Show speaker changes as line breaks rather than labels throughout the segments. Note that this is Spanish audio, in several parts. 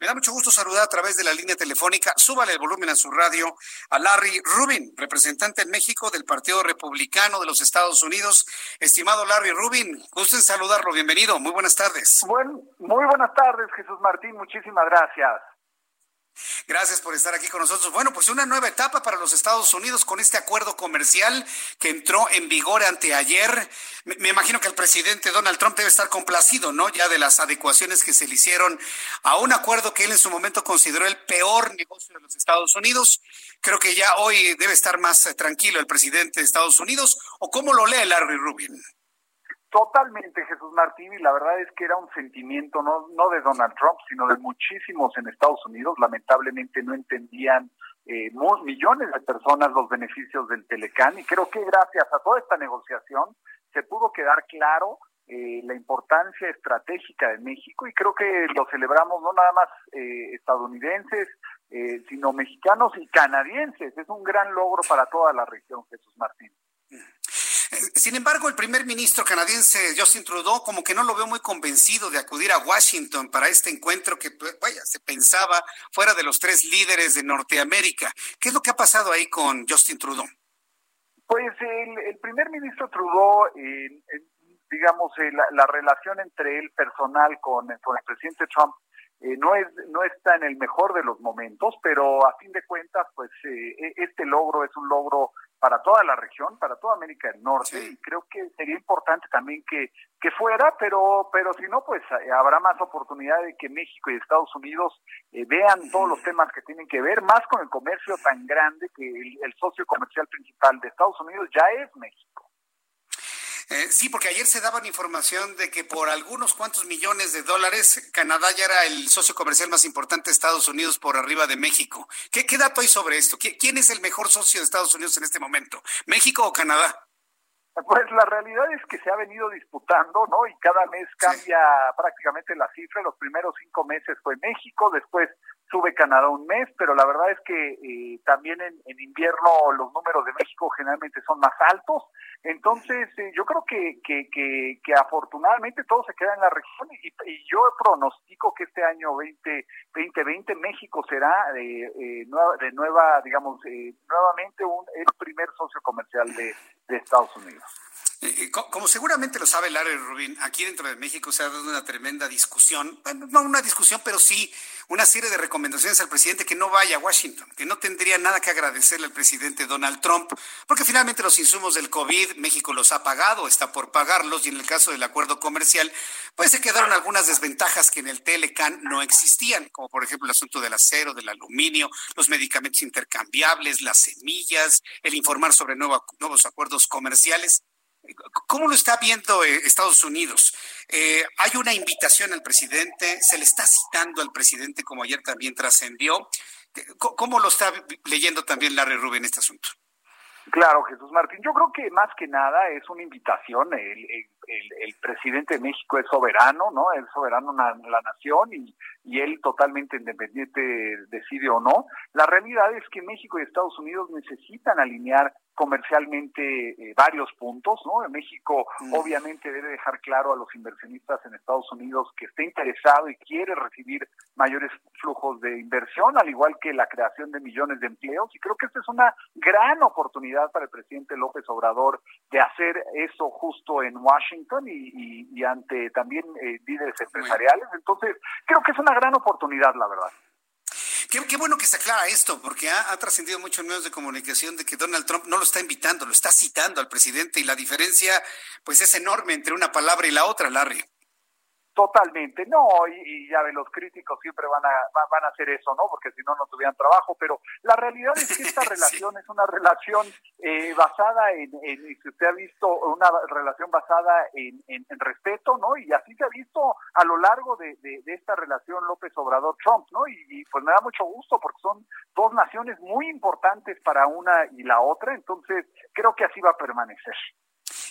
Me da mucho gusto saludar a través de la línea telefónica. Súbale el volumen a su radio a Larry Rubin, representante en México del Partido Republicano de los Estados Unidos. Estimado Larry Rubin, gusto en saludarlo. Bienvenido. Muy buenas tardes.
Buen, muy buenas tardes, Jesús Martín. Muchísimas gracias.
Gracias por estar aquí con nosotros. Bueno, pues una nueva etapa para los Estados Unidos con este acuerdo comercial que entró en vigor anteayer. Me, imagino que el presidente Donald Trump debe estar complacido, ¿no? Ya de las adecuaciones que se le hicieron a un acuerdo que él en su momento consideró el peor negocio de los Estados Unidos. Creo que ya hoy debe estar más eh, tranquilo el presidente de Estados Unidos. ¿O cómo lo lee Larry Rubin?
Totalmente, Jesús Martín, y la verdad es que era un sentimiento no, no de Donald Trump, sino de muchísimos en Estados Unidos. Lamentablemente no entendían eh, millones de personas los beneficios del Telecán y creo que gracias a toda esta negociación se pudo quedar claro eh, la importancia estratégica de México y creo que lo celebramos no nada más eh, estadounidenses, eh, sino mexicanos y canadienses. Es un gran logro para toda la región, Jesús Martín.
Sin embargo, el primer ministro canadiense Justin Trudeau como que no lo veo muy convencido de acudir a Washington para este encuentro que, pues, vaya, se pensaba fuera de los tres líderes de Norteamérica. ¿Qué es lo que ha pasado ahí con Justin Trudeau?
Pues el, primer ministro Trudeau, digamos, eh, la, la, relación entre él personal con, con el presidente Trump eh, no es no está en el mejor de los momentos, pero a fin de cuentas, pues eh, este logro es un logro para toda la región, para toda América del Norte, sí. y creo que sería importante también que, que fuera, pero, pero si no, pues eh, habrá más oportunidad de que México y Estados Unidos eh, vean todos los temas que tienen que ver, más con el comercio tan grande que el, el socio comercial principal de Estados Unidos ya es México.
Eh, sí, porque ayer se daban información de que por algunos cuantos millones de dólares Canadá ya era el socio comercial más importante de Estados Unidos por arriba de México. ¿Qué, qué dato hay sobre esto? ¿Quién es el mejor socio de Estados Unidos en este momento? ¿México o Canadá?
Pues la realidad es que se ha venido disputando, ¿no? Y cada mes cambia sí. prácticamente la cifra. Los primeros cinco meses fue México, después sube Canadá un mes, pero la verdad es que eh, también en, en, invierno los números de México generalmente son más altos. Entonces, eh, yo creo que, que, que, afortunadamente todo se queda en la región y, y yo pronostico que este año 20, 2020 México será de, eh, nueva, de nueva, digamos, eh, nuevamente un, el primer socio comercial de, de Estados Unidos.
Como seguramente lo sabe Larry Rubin, aquí dentro de México se ha dado una tremenda discusión, bueno, no una discusión, pero sí una serie de recomendaciones al presidente que no vaya a Washington, que no tendría nada que agradecerle al presidente Donald Trump, porque finalmente los insumos del COVID México los ha pagado, está por pagarlos, y en el caso del acuerdo comercial, pues se quedaron algunas desventajas que en el Telecan no existían, como por ejemplo el asunto del acero, del aluminio, los medicamentos intercambiables, las semillas, el informar sobre nuevo, nuevos acuerdos comerciales. ¿Cómo lo está viendo eh, Estados Unidos? Eh, hay una invitación al presidente, se le está citando al presidente, como ayer también trascendió. ¿Cómo lo está leyendo también Larry Rubin este asunto?
Claro, Jesús Martín. Yo creo que más que nada es una invitación. El, el, el presidente de México es soberano, ¿no? Es soberano la, la nación y, y, él totalmente independiente decide o no. La realidad es que México y Estados Unidos necesitan alinear comercialmente eh, varios puntos, ¿no? México mm. obviamente debe dejar claro a los inversionistas en Estados Unidos que está interesado y quiere recibir mayores flujos de inversión, al igual que la creación de millones de empleos. Y creo que esta es una gran oportunidad para el presidente López Obrador de hacer eso justo en Washington y, y, y ante también eh, líderes empresariales. Entonces, creo que es una gran oportunidad, la verdad.
Qué, qué, bueno que se aclara esto, porque ha, ha trascendido mucho en medios de comunicación de que Donald Trump no lo está invitando, lo está citando al presidente y la diferencia pues es enorme entre una palabra y la otra, Larry.
Totalmente, no, y, ya ve, los críticos siempre van a, van a hacer eso, ¿no? Porque si no, no tuvieran trabajo, pero la realidad es que esta relación es una relación eh, basada en, si usted ha visto, una relación basada en, en, respeto, ¿no? Y así se ha visto a lo largo de, de, esta relación López Obrador-Trump, ¿no? Y, y, pues me da mucho gusto porque son dos naciones muy importantes para una y la otra, entonces creo que así va a permanecer.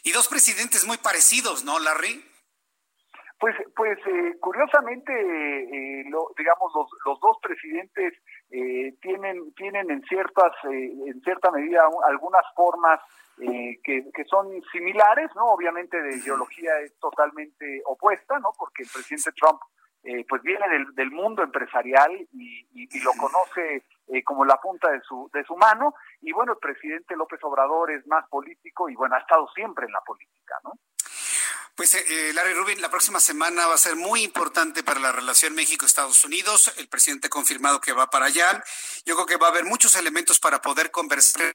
Y dos presidentes muy parecidos, ¿no, Larry?
Pues, pues eh, curiosamente, eh, lo, digamos, los, los, dos presidentes eh, tienen, tienen en ciertas, en cierta medida algunas formas que, que, son similares, ¿no? Obviamente de ideología es totalmente opuesta, ¿no? Porque el presidente Trump, pues viene del, del mundo empresarial y, y, lo conoce como la punta de su, de su mano. Y bueno, el presidente López Obrador es más político y bueno, ha estado siempre en la política, ¿no?
Pues eh, eh, Larry Rubin, la próxima semana va a ser muy importante para la relación México-Estados Unidos. El presidente ha confirmado que va para allá. Yo creo que va a haber muchos elementos para poder conversar,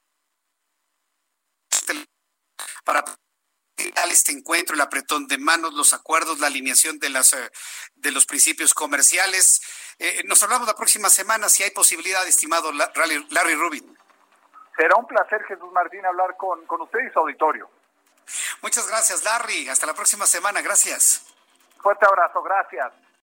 para este encuentro, el apretón de manos, los acuerdos, la alineación de las eh, de los principios comerciales. Eh, nos hablamos la próxima semana si hay posibilidad, estimado Larry Rubin.
Será un placer, Jesús Martín, hablar con, con usted y su auditorio.
Muchas gracias, Larry. Hasta la próxima semana. Gracias.
Fuerte abrazo. Gracias.